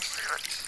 spirit.